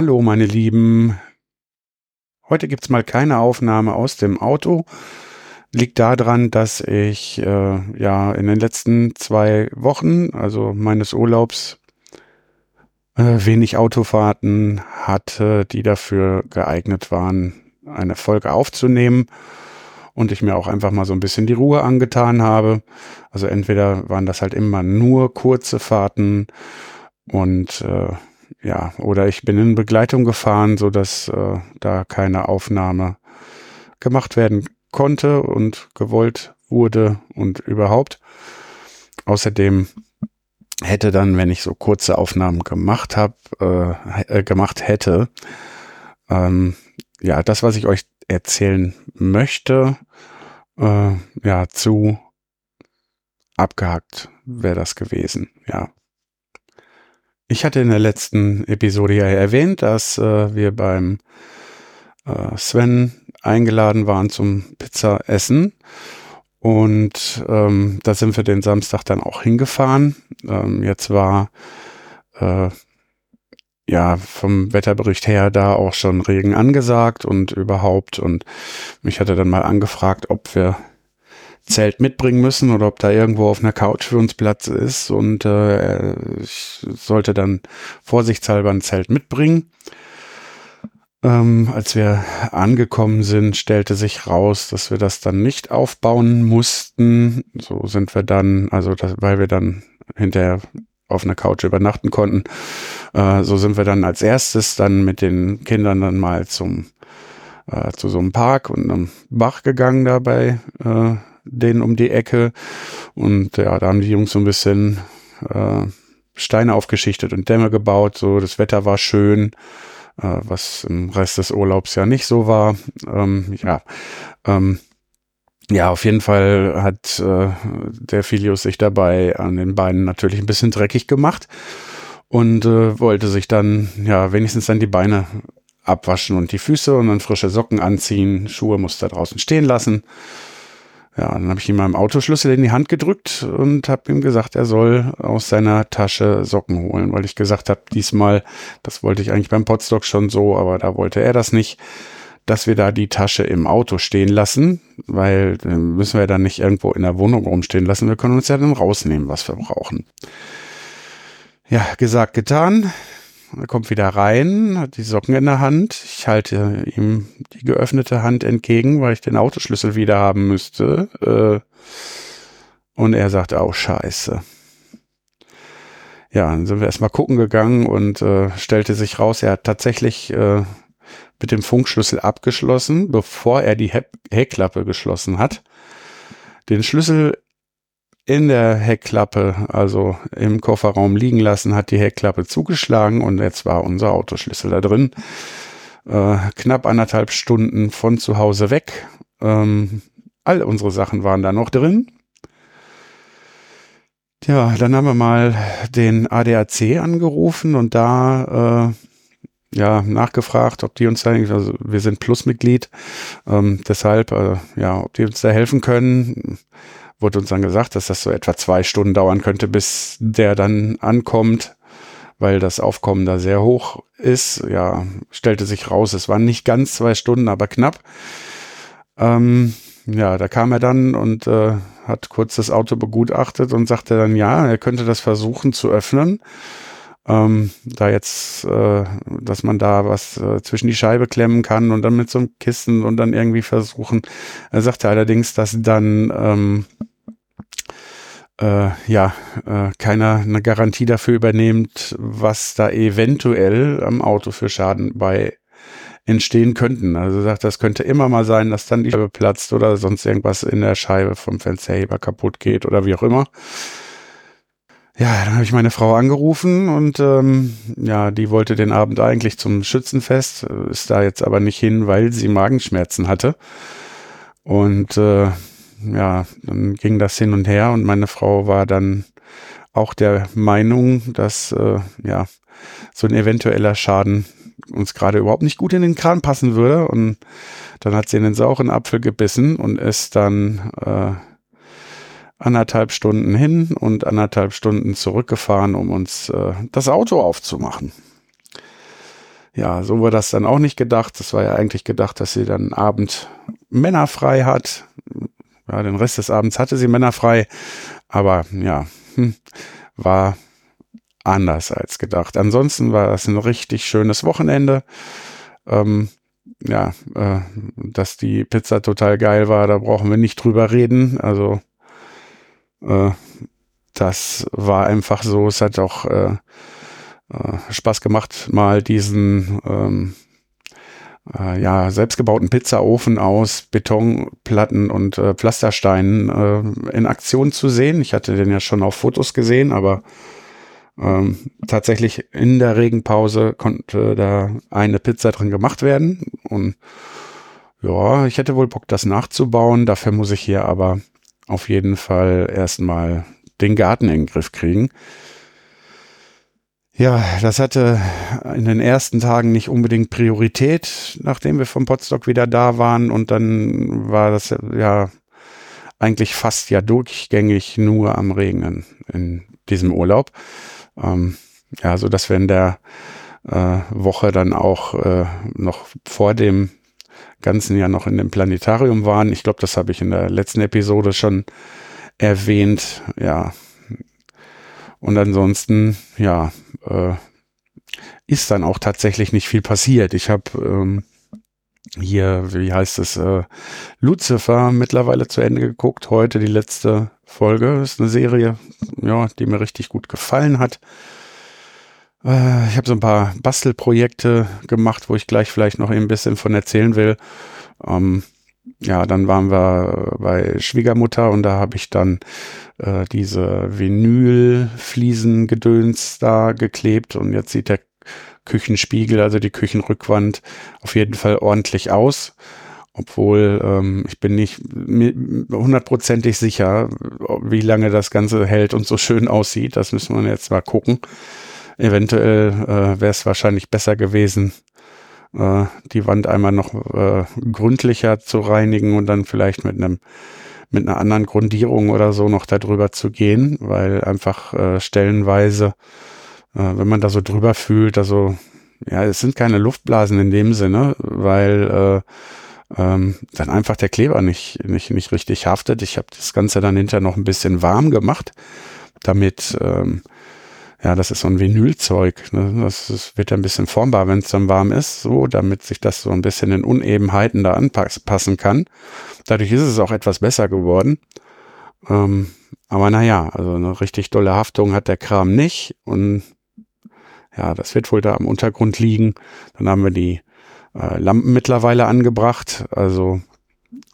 Hallo meine Lieben. Heute gibt's mal keine Aufnahme aus dem Auto. Liegt daran, dass ich äh, ja in den letzten zwei Wochen, also meines Urlaubs, äh, wenig Autofahrten hatte, die dafür geeignet waren, eine Folge aufzunehmen. Und ich mir auch einfach mal so ein bisschen die Ruhe angetan habe. Also entweder waren das halt immer nur kurze Fahrten und äh, ja, oder ich bin in Begleitung gefahren, so dass äh, da keine Aufnahme gemacht werden konnte und gewollt wurde und überhaupt. Außerdem hätte dann, wenn ich so kurze Aufnahmen gemacht habe, äh, äh, gemacht hätte, ähm, ja, das, was ich euch erzählen möchte, äh, ja, zu abgehakt wäre das gewesen, ja. Ich hatte in der letzten Episode ja erwähnt, dass äh, wir beim äh, Sven eingeladen waren zum Pizza essen. Und ähm, da sind wir den Samstag dann auch hingefahren. Ähm, jetzt war äh, ja vom Wetterbericht her da auch schon Regen angesagt und überhaupt. Und mich hatte dann mal angefragt, ob wir Zelt mitbringen müssen oder ob da irgendwo auf einer Couch für uns Platz ist. Und äh, ich sollte dann vorsichtshalber ein Zelt mitbringen. Ähm, als wir angekommen sind, stellte sich raus, dass wir das dann nicht aufbauen mussten. So sind wir dann, also das, weil wir dann hinterher auf einer Couch übernachten konnten, äh, so sind wir dann als erstes dann mit den Kindern dann mal zum äh, zu so einem Park und einem Bach gegangen dabei, äh, denen um die Ecke. Und ja, da haben die Jungs so ein bisschen äh, Steine aufgeschichtet und Dämme gebaut. So, das Wetter war schön, äh, was im Rest des Urlaubs ja nicht so war. Ähm, ja, ähm, ja, auf jeden Fall hat äh, der Filius sich dabei an den Beinen natürlich ein bisschen dreckig gemacht und äh, wollte sich dann ja wenigstens dann die Beine abwaschen und die Füße und dann frische Socken anziehen. Schuhe musste er draußen stehen lassen. Ja, dann habe ich ihm meinen Autoschlüssel in die Hand gedrückt und habe ihm gesagt, er soll aus seiner Tasche Socken holen, weil ich gesagt habe, diesmal, das wollte ich eigentlich beim Potstock schon so, aber da wollte er das nicht, dass wir da die Tasche im Auto stehen lassen, weil dann müssen wir dann nicht irgendwo in der Wohnung rumstehen lassen. Wir können uns ja dann rausnehmen, was wir brauchen. Ja, gesagt, getan. Er kommt wieder rein, hat die Socken in der Hand. Ich halte ihm die geöffnete Hand entgegen, weil ich den Autoschlüssel wieder haben müsste. Äh, und er sagt, oh scheiße. Ja, dann sind wir erstmal gucken gegangen und äh, stellte sich raus, er hat tatsächlich äh, mit dem Funkschlüssel abgeschlossen, bevor er die He Heckklappe geschlossen hat. Den Schlüssel in der Heckklappe, also im Kofferraum liegen lassen, hat die Heckklappe zugeschlagen und jetzt war unser Autoschlüssel da drin. Äh, knapp anderthalb Stunden von zu Hause weg. Ähm, all unsere Sachen waren da noch drin. Tja, dann haben wir mal den ADAC angerufen und da äh, ja nachgefragt, ob die uns da, also wir sind Plusmitglied, ähm, deshalb äh, ja, ob die uns da helfen können wurde uns dann gesagt, dass das so etwa zwei Stunden dauern könnte, bis der dann ankommt, weil das Aufkommen da sehr hoch ist. Ja, stellte sich raus, es waren nicht ganz zwei Stunden, aber knapp. Ähm, ja, da kam er dann und äh, hat kurz das Auto begutachtet und sagte dann, ja, er könnte das versuchen zu öffnen. Ähm, da jetzt, äh, dass man da was äh, zwischen die Scheibe klemmen kann und dann mit so einem Kissen und dann irgendwie versuchen. Er sagte allerdings, dass dann ähm, äh, ja, äh, keiner eine Garantie dafür übernimmt, was da eventuell am Auto für Schaden bei entstehen könnten. Also sagt, das könnte immer mal sein, dass dann die Scheibe platzt oder sonst irgendwas in der Scheibe vom Fensterheber kaputt geht oder wie auch immer. Ja, dann habe ich meine Frau angerufen und ähm, ja, die wollte den Abend eigentlich zum Schützenfest, äh, ist da jetzt aber nicht hin, weil sie Magenschmerzen hatte. Und äh, ja, dann ging das hin und her und meine Frau war dann auch der Meinung, dass äh, ja so ein eventueller Schaden uns gerade überhaupt nicht gut in den Kran passen würde. Und dann hat sie in den sauren Apfel gebissen und ist dann äh, anderthalb Stunden hin und anderthalb Stunden zurückgefahren, um uns äh, das Auto aufzumachen. Ja, so war das dann auch nicht gedacht. Das war ja eigentlich gedacht, dass sie dann Abend männerfrei hat. Ja, den Rest des Abends hatte sie männerfrei. Aber ja, hm, war anders als gedacht. Ansonsten war das ein richtig schönes Wochenende. Ähm, ja, äh, dass die Pizza total geil war, da brauchen wir nicht drüber reden. Also äh, das war einfach so. Es hat auch äh, äh, Spaß gemacht, mal diesen ähm, äh, ja, selbstgebauten Pizzaofen aus Betonplatten und äh, Pflastersteinen äh, in Aktion zu sehen. Ich hatte den ja schon auf Fotos gesehen, aber ähm, tatsächlich in der Regenpause konnte da eine Pizza drin gemacht werden. Und ja, ich hätte wohl Bock, das nachzubauen. Dafür muss ich hier aber auf jeden Fall erstmal den Garten in den Griff kriegen. Ja, das hatte in den ersten Tagen nicht unbedingt Priorität, nachdem wir vom Potstock wieder da waren. Und dann war das ja eigentlich fast ja durchgängig nur am Regnen in diesem Urlaub. Ähm, ja, so dass wir in der äh, Woche dann auch äh, noch vor dem ganzen Jahr noch in dem Planetarium waren. Ich glaube, das habe ich in der letzten Episode schon erwähnt. Ja. Und ansonsten, ja, äh, ist dann auch tatsächlich nicht viel passiert. Ich habe ähm, hier, wie heißt es, äh, Lucifer mittlerweile zu Ende geguckt. Heute die letzte Folge. Ist eine Serie, ja, die mir richtig gut gefallen hat. Äh, ich habe so ein paar Bastelprojekte gemacht, wo ich gleich vielleicht noch ein bisschen von erzählen will. Ähm, ja, dann waren wir bei Schwiegermutter und da habe ich dann äh, diese Vinylfliesengedöns da geklebt und jetzt sieht der Küchenspiegel, also die Küchenrückwand, auf jeden Fall ordentlich aus. Obwohl ähm, ich bin nicht hundertprozentig sicher, wie lange das Ganze hält und so schön aussieht. Das müssen wir jetzt mal gucken. Eventuell äh, wäre es wahrscheinlich besser gewesen, äh, die Wand einmal noch äh, gründlicher zu reinigen und dann vielleicht mit einem mit einer anderen Grundierung oder so noch darüber zu gehen, weil einfach äh, stellenweise, äh, wenn man da so drüber fühlt, also ja, es sind keine Luftblasen in dem Sinne, weil äh, ähm, dann einfach der Kleber nicht, nicht, nicht richtig haftet. Ich habe das Ganze dann hinterher noch ein bisschen warm gemacht, damit ähm, ja, das ist so ein Vinylzeug. Ne? Das, das wird ein bisschen formbar, wenn es dann warm ist, so, damit sich das so ein bisschen in Unebenheiten da anpassen kann. Dadurch ist es auch etwas besser geworden. Ähm, aber naja, also eine richtig dolle Haftung hat der Kram nicht. Und ja, das wird wohl da am Untergrund liegen. Dann haben wir die äh, Lampen mittlerweile angebracht. Also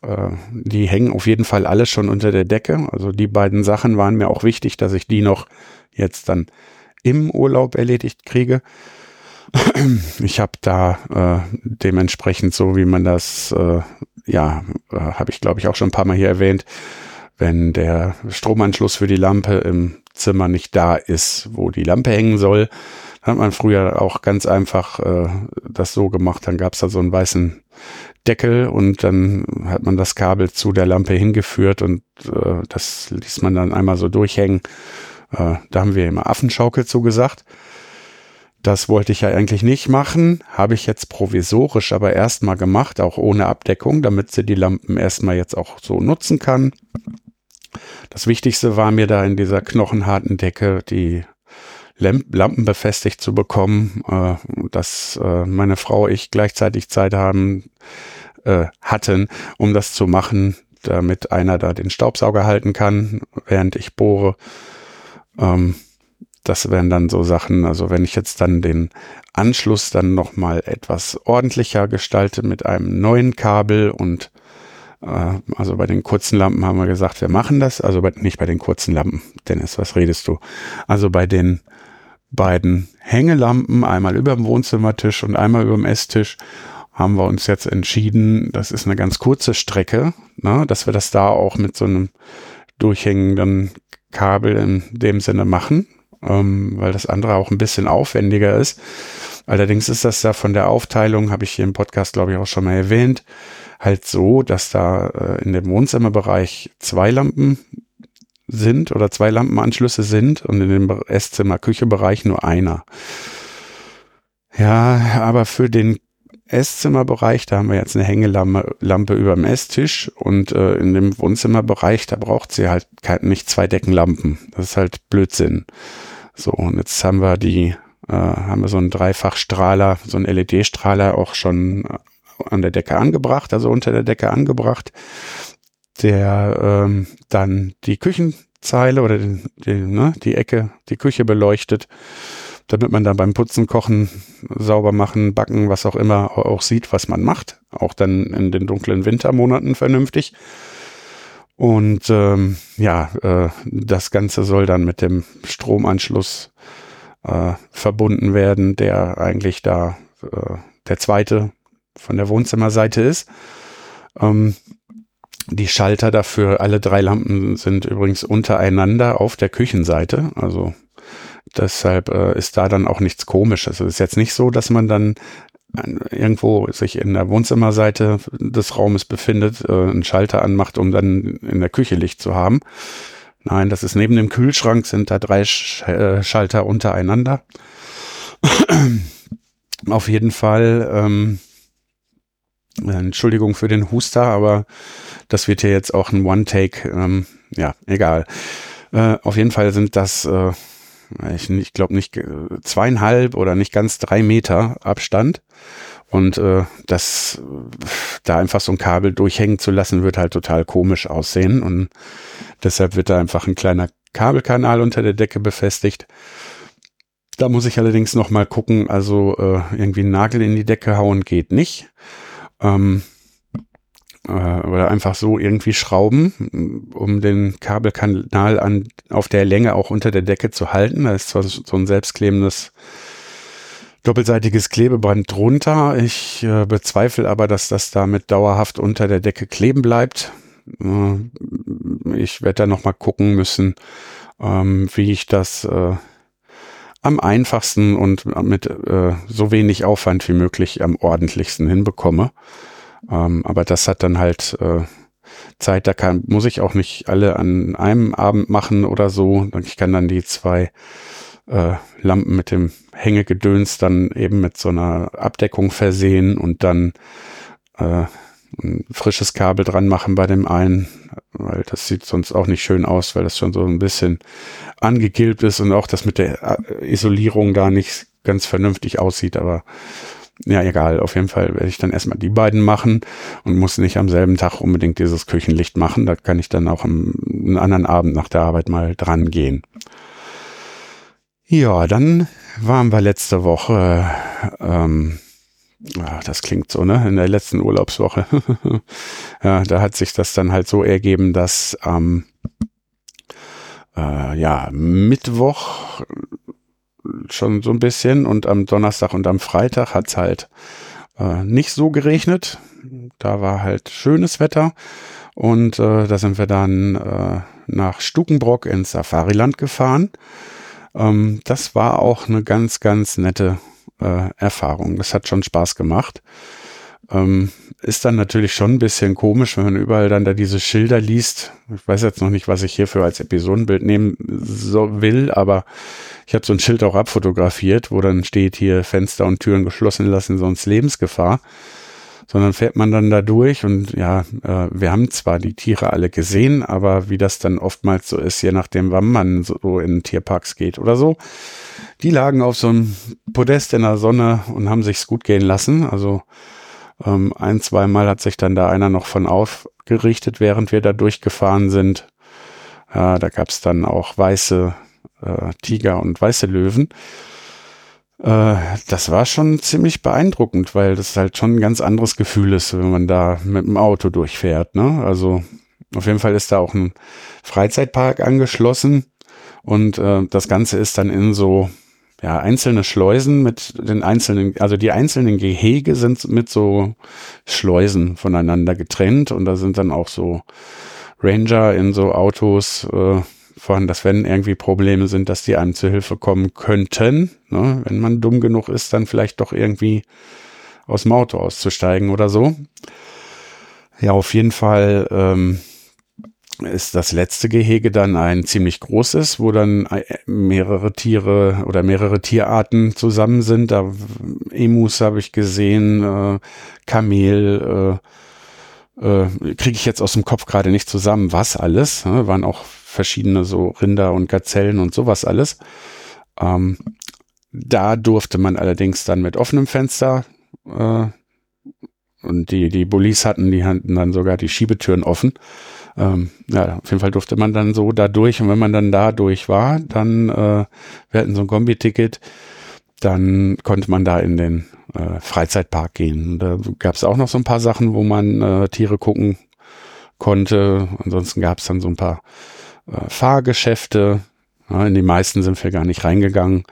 äh, die hängen auf jeden Fall alle schon unter der Decke. Also die beiden Sachen waren mir auch wichtig, dass ich die noch jetzt dann im Urlaub erledigt kriege. Ich habe da äh, dementsprechend so, wie man das, äh, ja, äh, habe ich glaube ich auch schon ein paar Mal hier erwähnt, wenn der Stromanschluss für die Lampe im Zimmer nicht da ist, wo die Lampe hängen soll, hat man früher auch ganz einfach äh, das so gemacht. Dann gab es da so einen weißen Deckel und dann hat man das Kabel zu der Lampe hingeführt und äh, das ließ man dann einmal so durchhängen äh, da haben wir immer Affenschaukel zugesagt. Das wollte ich ja eigentlich nicht machen, habe ich jetzt provisorisch aber erstmal gemacht, auch ohne Abdeckung, damit sie die Lampen erstmal jetzt auch so nutzen kann. Das Wichtigste war mir da in dieser knochenharten Decke die Lampen befestigt zu bekommen, äh, dass äh, meine Frau ich gleichzeitig Zeit haben äh, hatten, um das zu machen, damit einer da den Staubsauger halten kann, während ich bohre. Ähm, das wären dann so Sachen, also wenn ich jetzt dann den Anschluss dann nochmal etwas ordentlicher gestalte mit einem neuen Kabel und Äh, also bei den kurzen Lampen haben wir gesagt, wir machen das. Also bei, nicht bei den kurzen Lampen. Dennis, was redest du? Also bei den beiden Hängelampen, einmal über dem Wohnzimmertisch und einmal über dem Esstisch, haben wir uns jetzt entschieden, das ist eine ganz kurze Strecke, ne, dass wir das da auch mit so einem durchhängenden Kabel in dem Sinne machen, ähm, weil das andere auch ein bisschen aufwendiger ist. Allerdings ist das da von der Aufteilung, habe ich hier im Podcast, glaube ich, auch schon mal erwähnt, halt so, dass da äh, in dem Wohnzimmerbereich zwei Lampen sind oder zwei Lampenanschlüsse sind und in dem Esszimmer-Küche-Bereich nur einer. Ja, aber für den Esszimmerbereich, da haben wir jetzt eine Hängelampe Lampe über dem Esstisch und äh, in dem Wohnzimmerbereich, da braucht sie halt nicht zwei Deckenlampen. Das ist halt Blödsinn. So, und jetzt haben wir die, äh, haben wir so einen Dreifachstrahler, so einen LED-Strahler auch schon an der Decke angebracht, also unter der Decke angebracht der ähm, dann die Küchenzeile oder den, die, ne, die Ecke, die Küche beleuchtet, damit man dann beim Putzen, Kochen, sauber machen, backen, was auch immer auch sieht, was man macht. Auch dann in den dunklen Wintermonaten vernünftig. Und ähm, ja, äh, das Ganze soll dann mit dem Stromanschluss äh, verbunden werden, der eigentlich da äh, der zweite von der Wohnzimmerseite ist. Ähm, die Schalter dafür, alle drei Lampen sind übrigens untereinander auf der Küchenseite. Also deshalb äh, ist da dann auch nichts komisches. Es ist jetzt nicht so, dass man dann irgendwo sich in der Wohnzimmerseite des Raumes befindet, äh, einen Schalter anmacht, um dann in der Küche Licht zu haben. Nein, das ist neben dem Kühlschrank, sind da drei Sch äh, Schalter untereinander. Auf jeden Fall ähm, Entschuldigung für den Huster, aber das wird hier jetzt auch ein One-Take. Ähm, ja, egal. Äh, auf jeden Fall sind das, äh, ich, ich glaube nicht äh, zweieinhalb oder nicht ganz drei Meter Abstand. Und äh, das da einfach so ein Kabel durchhängen zu lassen, wird halt total komisch aussehen. Und deshalb wird da einfach ein kleiner Kabelkanal unter der Decke befestigt. Da muss ich allerdings noch mal gucken, also äh, irgendwie einen Nagel in die Decke hauen geht nicht ähm, äh, oder einfach so irgendwie schrauben, um den Kabelkanal an, auf der Länge auch unter der Decke zu halten. Da ist zwar so ein selbstklebendes doppelseitiges Klebeband drunter. Ich äh, bezweifle aber, dass das damit dauerhaft unter der Decke kleben bleibt. Äh, ich werde da noch mal gucken müssen, ähm, wie ich das äh, am einfachsten und mit äh, so wenig Aufwand wie möglich am ordentlichsten hinbekomme. Ähm, aber das hat dann halt äh, Zeit, da kann, muss ich auch nicht alle an einem Abend machen oder so. Ich kann dann die zwei äh, Lampen mit dem Hängegedöns dann eben mit so einer Abdeckung versehen und dann äh, ein frisches Kabel dran machen bei dem einen, weil das sieht sonst auch nicht schön aus, weil das schon so ein bisschen angegilbt ist und auch das mit der äh, Isolierung da nicht ganz vernünftig aussieht, aber ja, egal, auf jeden Fall werde ich dann erstmal die beiden machen und muss nicht am selben Tag unbedingt dieses Küchenlicht machen. Da kann ich dann auch am, einen anderen Abend nach der Arbeit mal dran gehen. Ja, dann waren wir letzte Woche ähm, Ach, das klingt so, ne? In der letzten Urlaubswoche. ja, da hat sich das dann halt so ergeben, dass am ähm, äh, ja, Mittwoch schon so ein bisschen und am Donnerstag und am Freitag hat's halt äh, nicht so geregnet. Da war halt schönes Wetter und äh, da sind wir dann äh, nach Stukenbrock ins Safariland gefahren. Ähm, das war auch eine ganz, ganz nette äh, Erfahrung. Das hat schon Spaß gemacht. Ähm, ist dann natürlich schon ein bisschen komisch, wenn man überall dann da diese Schilder liest. Ich weiß jetzt noch nicht, was ich hierfür als Episodenbild nehmen so will, aber ich habe so ein Schild auch abfotografiert, wo dann steht hier Fenster und Türen geschlossen lassen, sonst Lebensgefahr sondern fährt man dann da durch und ja, äh, wir haben zwar die Tiere alle gesehen, aber wie das dann oftmals so ist, je nachdem, wann man so in Tierparks geht oder so, die lagen auf so einem Podest in der Sonne und haben sich's gut gehen lassen. Also ähm, ein, zweimal hat sich dann da einer noch von aufgerichtet, während wir da durchgefahren sind. Äh, da gab's dann auch weiße äh, Tiger und weiße Löwen. Äh, das war schon ziemlich beeindruckend, weil das halt schon ein ganz anderes Gefühl ist, wenn man da mit dem Auto durchfährt. Ne? Also auf jeden Fall ist da auch ein Freizeitpark angeschlossen und äh, das Ganze ist dann in so ja, einzelne Schleusen mit den einzelnen, also die einzelnen Gehege sind mit so Schleusen voneinander getrennt und da sind dann auch so Ranger in so Autos äh, vorhanden, dass wenn irgendwie Probleme sind, dass die einem zu Hilfe kommen könnten. Ne? Wenn man dumm genug ist, dann vielleicht doch irgendwie aus dem Auto auszusteigen oder so. Ja, auf jeden Fall ähm, ist das letzte Gehege dann ein ziemlich großes, wo dann äh, mehrere Tiere oder mehrere Tierarten zusammen sind. Da Emus habe ich gesehen, äh, Kamel, äh, äh, kriege ich jetzt aus dem Kopf gerade nicht zusammen, was alles. Ne? Waren auch verschiedene so Rinder und Gazellen und sowas alles. Ähm, da durfte man allerdings dann mit offenem Fenster äh, und die, die Bullies hatten, die hatten dann sogar die Schiebetüren offen. Ähm, ja, auf jeden Fall durfte man dann so da durch und wenn man dann da durch war, dann, äh, wir hatten so ein Kombi-Ticket, dann konnte man da in den äh, Freizeitpark gehen. Da gab es auch noch so ein paar Sachen, wo man äh, Tiere gucken konnte. Ansonsten gab es dann so ein paar äh, Fahrgeschäfte. Ja, in die meisten sind wir gar nicht reingegangen.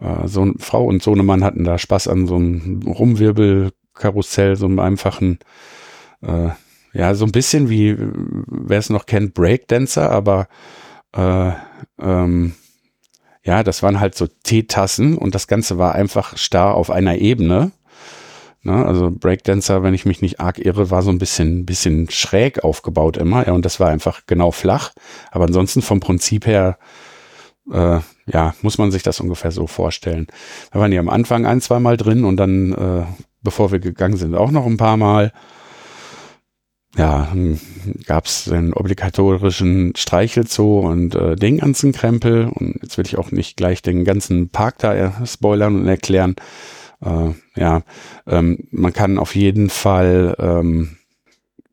Äh, so Frau und Sohnemann hatten da Spaß an so einem Rumwirbelkarussell, so einem einfachen, äh, ja, so ein bisschen wie, wer es noch kennt, Breakdancer, aber äh, ähm, ja, das waren halt so Teetassen und das Ganze war einfach starr auf einer Ebene. Ne? Also Breakdancer, wenn ich mich nicht arg irre, war so ein bisschen, bisschen schräg aufgebaut immer. Ja, und das war einfach genau flach. Aber ansonsten vom Prinzip her, äh, ja, muss man sich das ungefähr so vorstellen. Da waren die am Anfang ein, zwei Mal drin und dann, äh, bevor wir gegangen sind, auch noch ein paar Mal. Ja, gab es den obligatorischen Streichelzoo und äh, den ganzen Krempel. Und jetzt will ich auch nicht gleich den ganzen Park da spoilern und erklären. Äh, ja, ähm, man kann auf jeden Fall ähm,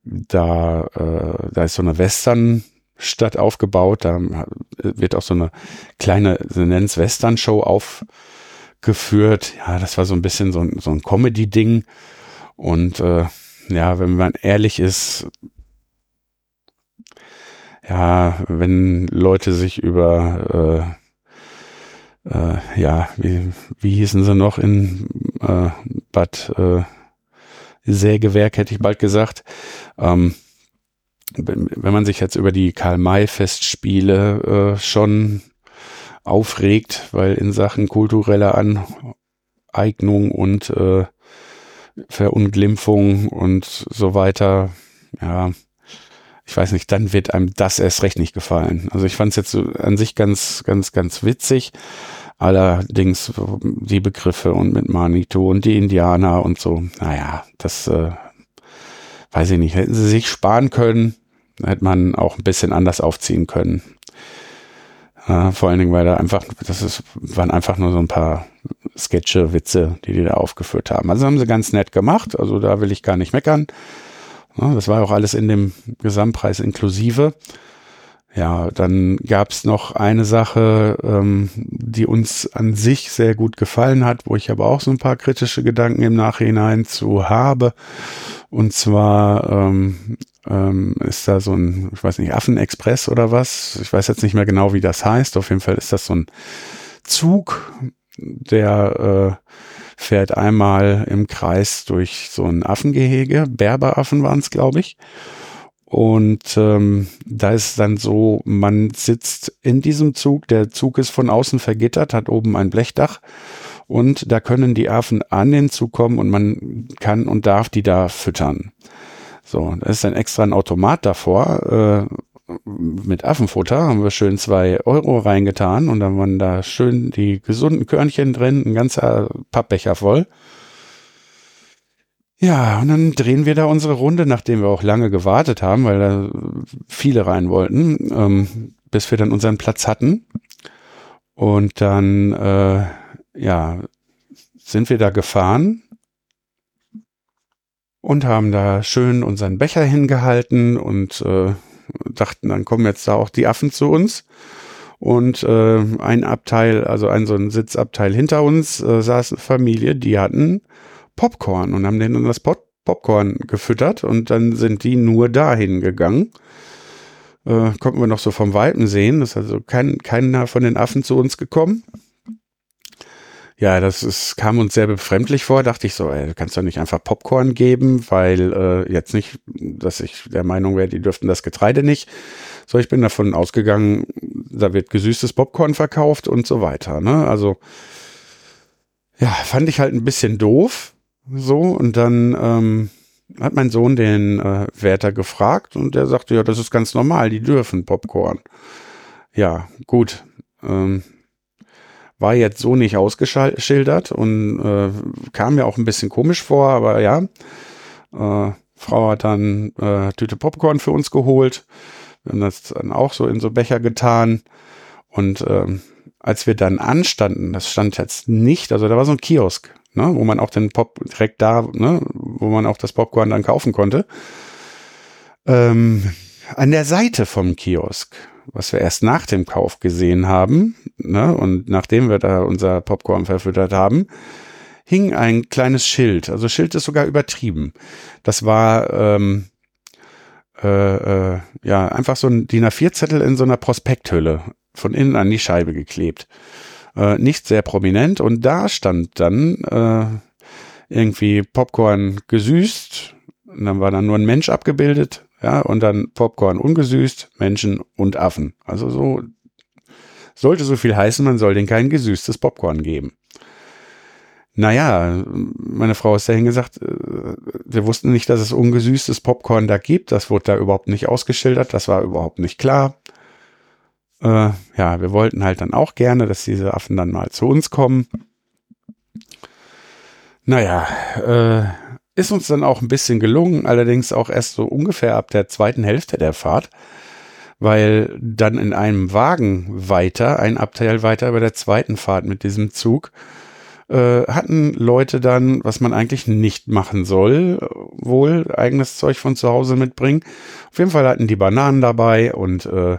da, äh, da ist so eine Westernstadt aufgebaut, da wird auch so eine kleine, sie nennen es Western-Show aufgeführt. Ja, das war so ein bisschen so ein, so ein Comedy-Ding. Und äh, ja, wenn man ehrlich ist, ja, wenn Leute sich über äh, äh, ja, wie, wie hießen sie noch in äh, Bad äh, Sägewerk, hätte ich bald gesagt. Ähm, wenn man sich jetzt über die Karl-May-Festspiele äh, schon aufregt, weil in Sachen kultureller Aneignung und äh, Verunglimpfung und so weiter, ja, ich weiß nicht, dann wird einem das erst recht nicht gefallen. Also ich fand es jetzt an sich ganz, ganz, ganz witzig. Allerdings die Begriffe und mit Manito und die Indianer und so, naja, das äh, weiß ich nicht. Hätten sie sich sparen können, hätte man auch ein bisschen anders aufziehen können. Äh, vor allen Dingen, weil da einfach, das ist, waren einfach nur so ein paar Sketche, Witze, die die da aufgeführt haben. Also haben sie ganz nett gemacht, also da will ich gar nicht meckern. Das war auch alles in dem Gesamtpreis inklusive. Ja, dann gab es noch eine Sache, ähm, die uns an sich sehr gut gefallen hat, wo ich aber auch so ein paar kritische Gedanken im Nachhinein zu habe. Und zwar ähm, ähm, ist da so ein, ich weiß nicht, Affenexpress oder was. Ich weiß jetzt nicht mehr genau, wie das heißt. Auf jeden Fall ist das so ein Zug, der äh, fährt einmal im Kreis durch so ein Affengehege. Berberaffen waren es, glaube ich. Und ähm, da ist dann so, man sitzt in diesem Zug, der Zug ist von außen vergittert, hat oben ein Blechdach und da können die Affen an den Zug kommen und man kann und darf die da füttern. So, da ist dann extra ein Automat davor, äh, mit Affenfutter haben wir schön zwei Euro reingetan und dann waren da schön die gesunden Körnchen drin, ein ganzer Pappbecher voll. Ja, und dann drehen wir da unsere Runde, nachdem wir auch lange gewartet haben, weil da viele rein wollten, ähm, bis wir dann unseren Platz hatten. Und dann, äh, ja, sind wir da gefahren und haben da schön unseren Becher hingehalten und äh, dachten, dann kommen jetzt da auch die Affen zu uns. Und äh, ein Abteil, also ein so ein Sitzabteil hinter uns, äh, saß eine Familie, die hatten Popcorn und haben denen das Pop Popcorn gefüttert und dann sind die nur dahin gegangen. Äh, konnten wir noch so vom Weiten sehen. Ist also kein, keiner von den Affen zu uns gekommen. Ja, das ist, kam uns sehr befremdlich vor. Dachte ich so, ey, du kannst doch nicht einfach Popcorn geben, weil äh, jetzt nicht, dass ich der Meinung wäre, die dürften das Getreide nicht. So, ich bin davon ausgegangen, da wird gesüßtes Popcorn verkauft und so weiter. Ne? Also ja, fand ich halt ein bisschen doof. So, und dann ähm, hat mein Sohn den äh, Wärter gefragt und der sagte, ja, das ist ganz normal, die dürfen Popcorn. Ja, gut. Ähm, war jetzt so nicht ausgeschildert und äh, kam mir auch ein bisschen komisch vor, aber ja. Äh, Frau hat dann äh, Tüte Popcorn für uns geholt. Wir haben das dann auch so in so Becher getan. Und ähm, als wir dann anstanden, das stand jetzt nicht, also da war so ein Kiosk, ne, wo man auch den Pop direkt da, ne, wo man auch das Popcorn dann kaufen konnte. Ähm, an der Seite vom Kiosk was wir erst nach dem Kauf gesehen haben, ne, und nachdem wir da unser Popcorn verfüttert haben, hing ein kleines Schild. Also Schild ist sogar übertrieben. Das war ähm, äh, äh, ja einfach so ein DIN A4-Zettel in so einer Prospekthülle von innen an die Scheibe geklebt. Äh, nicht sehr prominent und da stand dann äh, irgendwie Popcorn gesüßt. Und dann war dann nur ein Mensch abgebildet ja, und dann Popcorn ungesüßt, Menschen und Affen. Also so sollte so viel heißen, man soll denen kein gesüßtes Popcorn geben. Naja, meine Frau ist dahin gesagt, äh, wir wussten nicht, dass es ungesüßtes Popcorn da gibt. Das wurde da überhaupt nicht ausgeschildert. Das war überhaupt nicht klar. Äh, ja, wir wollten halt dann auch gerne, dass diese Affen dann mal zu uns kommen. Naja, äh, ist uns dann auch ein bisschen gelungen, allerdings auch erst so ungefähr ab der zweiten Hälfte der Fahrt, weil dann in einem Wagen weiter, ein Abteil weiter bei der zweiten Fahrt mit diesem Zug, äh, hatten Leute dann, was man eigentlich nicht machen soll, wohl eigenes Zeug von zu Hause mitbringen. Auf jeden Fall hatten die Bananen dabei und äh,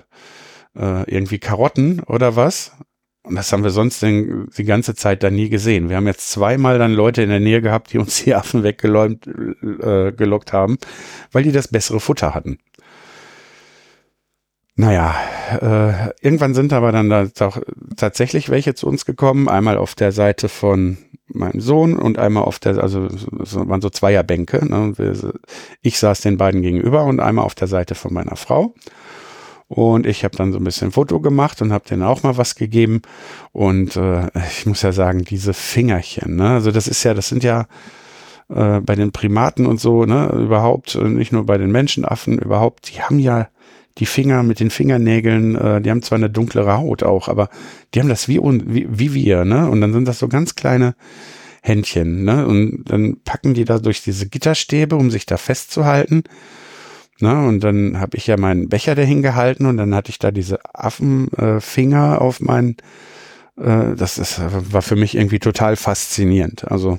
äh, irgendwie Karotten oder was. Und das haben wir sonst den, die ganze Zeit da nie gesehen. Wir haben jetzt zweimal dann Leute in der Nähe gehabt, die uns die Affen weggelockt äh, gelockt haben, weil die das bessere Futter hatten. Naja, äh, irgendwann sind aber dann da tatsächlich welche zu uns gekommen. Einmal auf der Seite von meinem Sohn und einmal auf der, also es waren so Zweierbänke. Ne? Ich saß den beiden gegenüber und einmal auf der Seite von meiner Frau. Und ich habe dann so ein bisschen Foto gemacht und habe denen auch mal was gegeben. Und äh, ich muss ja sagen, diese Fingerchen, ne? Also das ist ja, das sind ja äh, bei den Primaten und so, ne, überhaupt, äh, nicht nur bei den Menschenaffen, überhaupt, die haben ja die Finger mit den Fingernägeln, äh, die haben zwar eine dunklere Haut auch, aber die haben das wie, wie, wie wir, ne? Und dann sind das so ganz kleine Händchen, ne? Und dann packen die da durch diese Gitterstäbe, um sich da festzuhalten. Ne? Und dann habe ich ja meinen Becher dahin gehalten und dann hatte ich da diese Affenfinger äh, auf meinen. Äh, das ist, war für mich irgendwie total faszinierend. Also,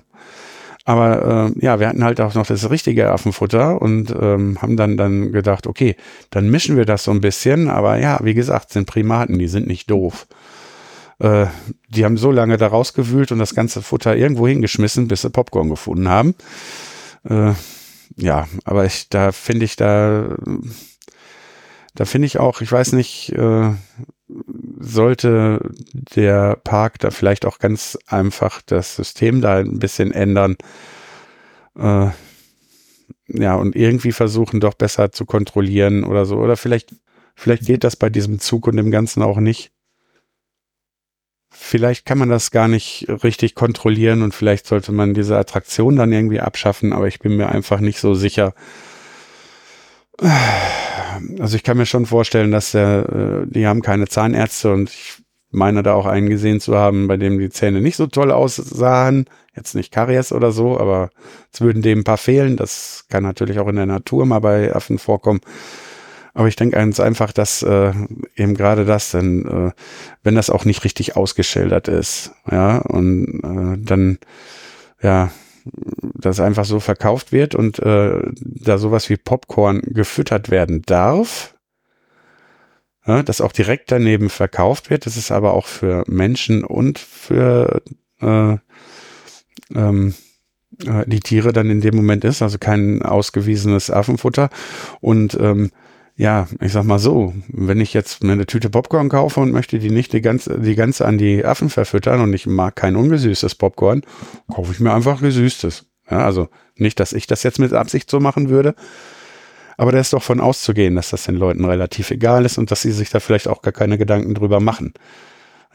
aber äh, ja, wir hatten halt auch noch das richtige Affenfutter und ähm, haben dann dann gedacht, okay, dann mischen wir das so ein bisschen. Aber ja, wie gesagt, sind Primaten, die sind nicht doof. Äh, die haben so lange da rausgewühlt und das ganze Futter irgendwo hingeschmissen, bis sie Popcorn gefunden haben. Äh, ja, aber ich, da finde ich da, da finde ich auch, ich weiß nicht, äh, sollte der Park da vielleicht auch ganz einfach das System da ein bisschen ändern. Äh, ja, und irgendwie versuchen doch besser zu kontrollieren oder so. Oder vielleicht, vielleicht geht das bei diesem Zug und dem Ganzen auch nicht vielleicht kann man das gar nicht richtig kontrollieren und vielleicht sollte man diese Attraktion dann irgendwie abschaffen, aber ich bin mir einfach nicht so sicher. Also ich kann mir schon vorstellen, dass der, äh, die haben keine Zahnärzte und ich meine da auch einen gesehen zu haben, bei dem die Zähne nicht so toll aussahen. Jetzt nicht Karies oder so, aber es würden dem ein paar fehlen. Das kann natürlich auch in der Natur mal bei Affen vorkommen. Aber ich denke ganz einfach, dass äh, eben gerade das, denn äh, wenn das auch nicht richtig ausgeschildert ist, ja, und äh, dann ja, das einfach so verkauft wird und äh, da sowas wie Popcorn gefüttert werden darf, ja, das auch direkt daneben verkauft wird. Das ist aber auch für Menschen und für äh, ähm, äh, die Tiere dann in dem Moment ist, also kein ausgewiesenes Affenfutter. Und ähm, ja, ich sag mal so, wenn ich jetzt mir eine Tüte Popcorn kaufe und möchte die nicht die ganze, die ganze an die Affen verfüttern und ich mag kein ungesüßtes Popcorn, kaufe ich mir einfach gesüßtes. Ja, also nicht, dass ich das jetzt mit Absicht so machen würde, aber da ist doch von auszugehen, dass das den Leuten relativ egal ist und dass sie sich da vielleicht auch gar keine Gedanken drüber machen.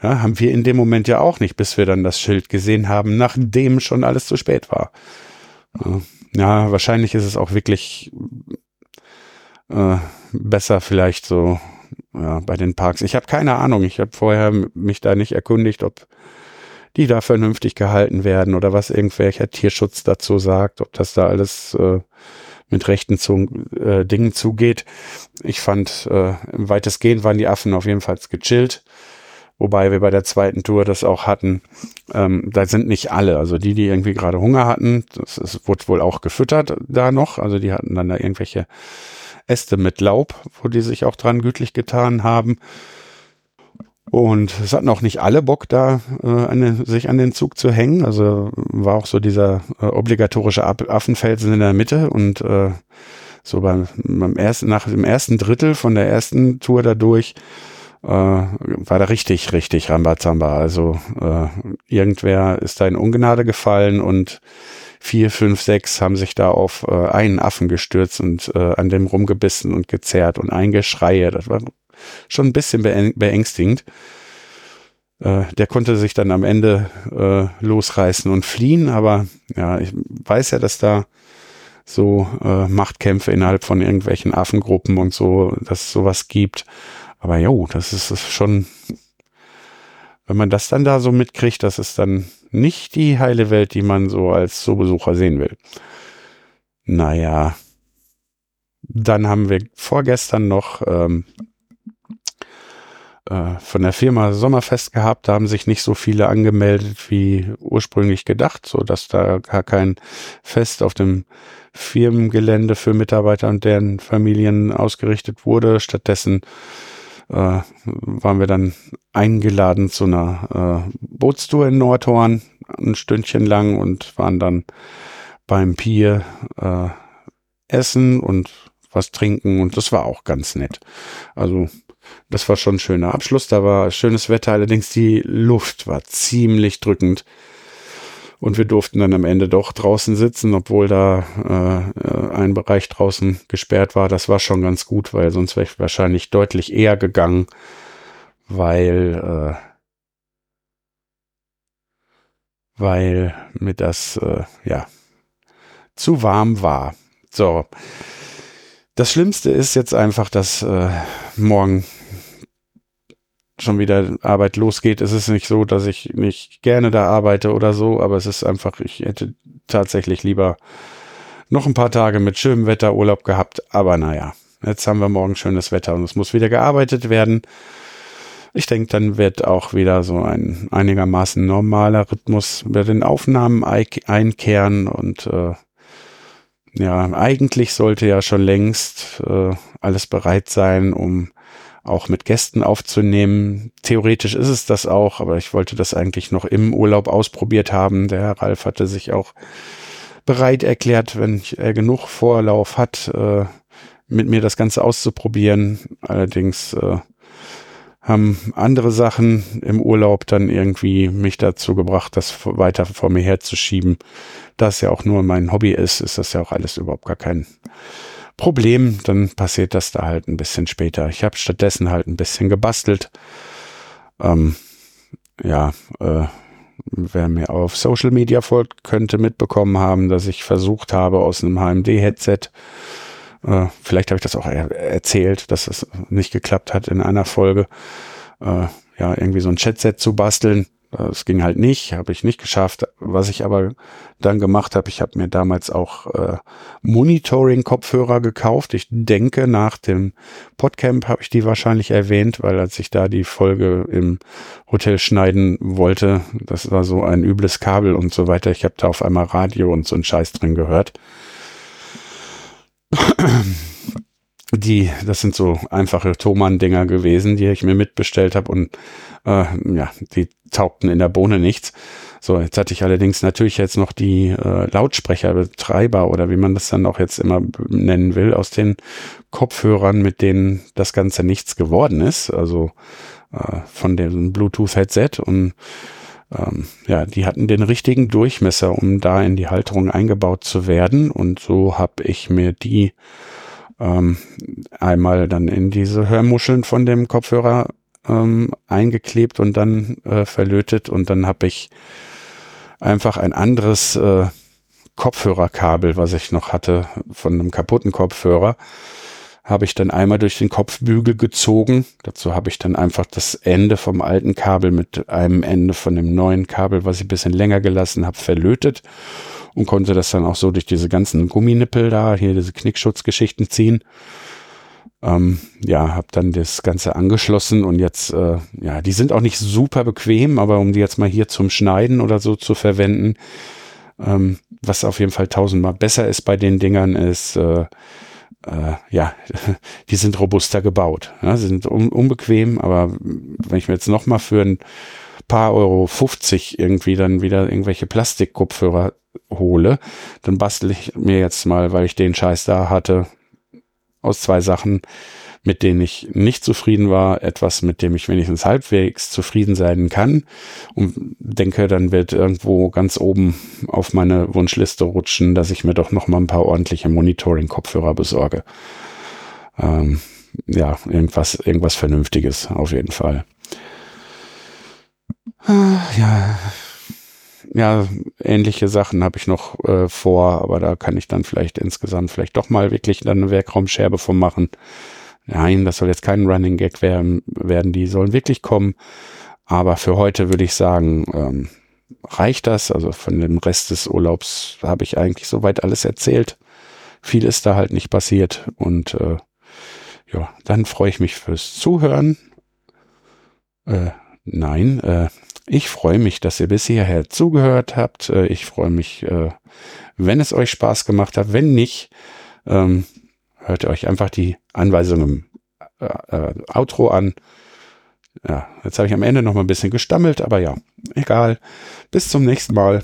Ja, haben wir in dem Moment ja auch nicht, bis wir dann das Schild gesehen haben, nachdem schon alles zu spät war. Ja, wahrscheinlich ist es auch wirklich äh, besser vielleicht so ja, bei den Parks. Ich habe keine Ahnung. Ich habe vorher mich da nicht erkundigt, ob die da vernünftig gehalten werden oder was irgendwelcher Tierschutz dazu sagt, ob das da alles äh, mit rechten zu, äh, Dingen zugeht. Ich fand, äh, weitestgehend waren die Affen auf jeden Fall gechillt. Wobei wir bei der zweiten Tour das auch hatten. Ähm, da sind nicht alle. Also die, die irgendwie gerade Hunger hatten, das ist, wurde wohl auch gefüttert da noch. Also die hatten dann da irgendwelche Äste mit Laub, wo die sich auch dran gütlich getan haben. Und es hatten auch nicht alle Bock, da äh, an den, sich an den Zug zu hängen. Also war auch so dieser äh, obligatorische Affenfelsen in der Mitte und äh, so beim, beim ersten, nach dem ersten Drittel von der ersten Tour dadurch äh, war da richtig, richtig Rambazamba. Also äh, irgendwer ist da in Ungnade gefallen und vier, fünf, sechs haben sich da auf äh, einen Affen gestürzt und äh, an dem rumgebissen und gezerrt und eingeschreie. Das war schon ein bisschen beängstigend. Äh, der konnte sich dann am Ende äh, losreißen und fliehen, aber ja, ich weiß ja, dass da so äh, Machtkämpfe innerhalb von irgendwelchen Affengruppen und so, dass es sowas gibt. Aber jo, das ist, ist schon, wenn man das dann da so mitkriegt, das ist dann nicht die heile Welt, die man so als Zoobesucher sehen will. Naja, dann haben wir vorgestern noch ähm, äh, von der Firma Sommerfest gehabt. Da haben sich nicht so viele angemeldet wie ursprünglich gedacht, so dass da gar kein Fest auf dem Firmengelände für Mitarbeiter und deren Familien ausgerichtet wurde. Stattdessen äh, waren wir dann eingeladen zu einer äh, Bootstour in Nordhorn, ein Stündchen lang und waren dann beim Pier äh, essen und was trinken und das war auch ganz nett. Also das war schon ein schöner Abschluss. Da war schönes Wetter, allerdings die Luft war ziemlich drückend. Und wir durften dann am Ende doch draußen sitzen, obwohl da äh, ein Bereich draußen gesperrt war. Das war schon ganz gut, weil sonst wäre ich wahrscheinlich deutlich eher gegangen, weil, äh, weil mir das äh, ja zu warm war. So. Das Schlimmste ist jetzt einfach, dass äh, morgen schon wieder Arbeit losgeht. Es ist nicht so, dass ich nicht gerne da arbeite oder so, aber es ist einfach, ich hätte tatsächlich lieber noch ein paar Tage mit schönem Wetter Urlaub gehabt. Aber naja, jetzt haben wir morgen schönes Wetter und es muss wieder gearbeitet werden. Ich denke, dann wird auch wieder so ein einigermaßen normaler Rhythmus bei den Aufnahmen einkehren und äh, ja, eigentlich sollte ja schon längst äh, alles bereit sein, um auch mit Gästen aufzunehmen. Theoretisch ist es das auch, aber ich wollte das eigentlich noch im Urlaub ausprobiert haben. Der Herr Ralf hatte sich auch bereit erklärt, wenn er genug Vorlauf hat, äh, mit mir das Ganze auszuprobieren. Allerdings äh, haben andere Sachen im Urlaub dann irgendwie mich dazu gebracht, das weiter vor mir herzuschieben. Da es ja auch nur mein Hobby ist, ist das ja auch alles überhaupt gar kein Problem, dann passiert das da halt ein bisschen später. Ich habe stattdessen halt ein bisschen gebastelt. Ähm, ja, äh, wer mir auf Social Media folgt, könnte mitbekommen haben, dass ich versucht habe, aus einem HMD-Headset, äh, vielleicht habe ich das auch er erzählt, dass es nicht geklappt hat in einer Folge, äh, ja, irgendwie so ein Chatset zu basteln. Es ging halt nicht, habe ich nicht geschafft. Was ich aber dann gemacht habe, ich habe mir damals auch äh, Monitoring-Kopfhörer gekauft. Ich denke, nach dem Podcamp habe ich die wahrscheinlich erwähnt, weil als ich da die Folge im Hotel schneiden wollte, das war so ein übles Kabel und so weiter. Ich habe da auf einmal Radio und so ein Scheiß drin gehört. die, das sind so einfache Thomann-Dinger gewesen, die ich mir mitbestellt habe und äh, ja, die taugten in der Bohne nichts. So, jetzt hatte ich allerdings natürlich jetzt noch die äh, Lautsprecherbetreiber oder wie man das dann auch jetzt immer nennen will, aus den Kopfhörern, mit denen das Ganze nichts geworden ist. Also äh, von dem Bluetooth-Headset und ähm, ja, die hatten den richtigen Durchmesser, um da in die Halterung eingebaut zu werden. Und so habe ich mir die ähm, einmal dann in diese Hörmuscheln von dem Kopfhörer ähm, eingeklebt und dann äh, verlötet und dann habe ich einfach ein anderes äh, Kopfhörerkabel, was ich noch hatte von einem kaputten Kopfhörer, habe ich dann einmal durch den Kopfbügel gezogen. Dazu habe ich dann einfach das Ende vom alten Kabel mit einem Ende von dem neuen Kabel, was ich ein bisschen länger gelassen habe, verlötet und konnte das dann auch so durch diese ganzen Gumminippel da, hier diese Knickschutzgeschichten ziehen. Ähm, ja, habe dann das Ganze angeschlossen und jetzt, äh, ja, die sind auch nicht super bequem, aber um die jetzt mal hier zum Schneiden oder so zu verwenden, ähm, was auf jeden Fall tausendmal besser ist bei den Dingern, ist, äh, äh, ja, die sind robuster gebaut. Ja, sie sind un unbequem, aber wenn ich mir jetzt noch mal für ein paar Euro 50 irgendwie dann wieder irgendwelche Plastikkopfhörer hole, dann bastel ich mir jetzt mal, weil ich den Scheiß da hatte, aus zwei Sachen, mit denen ich nicht zufrieden war, etwas, mit dem ich wenigstens halbwegs zufrieden sein kann und denke, dann wird irgendwo ganz oben auf meine Wunschliste rutschen, dass ich mir doch noch mal ein paar ordentliche Monitoring-Kopfhörer besorge. Ähm, ja, irgendwas, irgendwas Vernünftiges auf jeden Fall. Ah, ja, ja, ähnliche Sachen habe ich noch äh, vor, aber da kann ich dann vielleicht insgesamt vielleicht doch mal wirklich dann eine Werkraumscherbe von machen. Nein, das soll jetzt kein Running Gag werden, werden die sollen wirklich kommen. Aber für heute würde ich sagen, ähm, reicht das. Also von dem Rest des Urlaubs habe ich eigentlich soweit alles erzählt. Viel ist da halt nicht passiert. Und äh, ja, dann freue ich mich fürs Zuhören. Äh, nein, äh, ich freue mich, dass ihr bis hierher zugehört habt. Äh, ich freue mich, äh, wenn es euch Spaß gemacht hat. Wenn nicht, ähm, hört ihr euch einfach die Anweisungen im äh, Outro an. Ja, jetzt habe ich am Ende noch mal ein bisschen gestammelt, aber ja, egal. Bis zum nächsten Mal.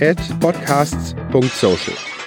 at podcasts.social.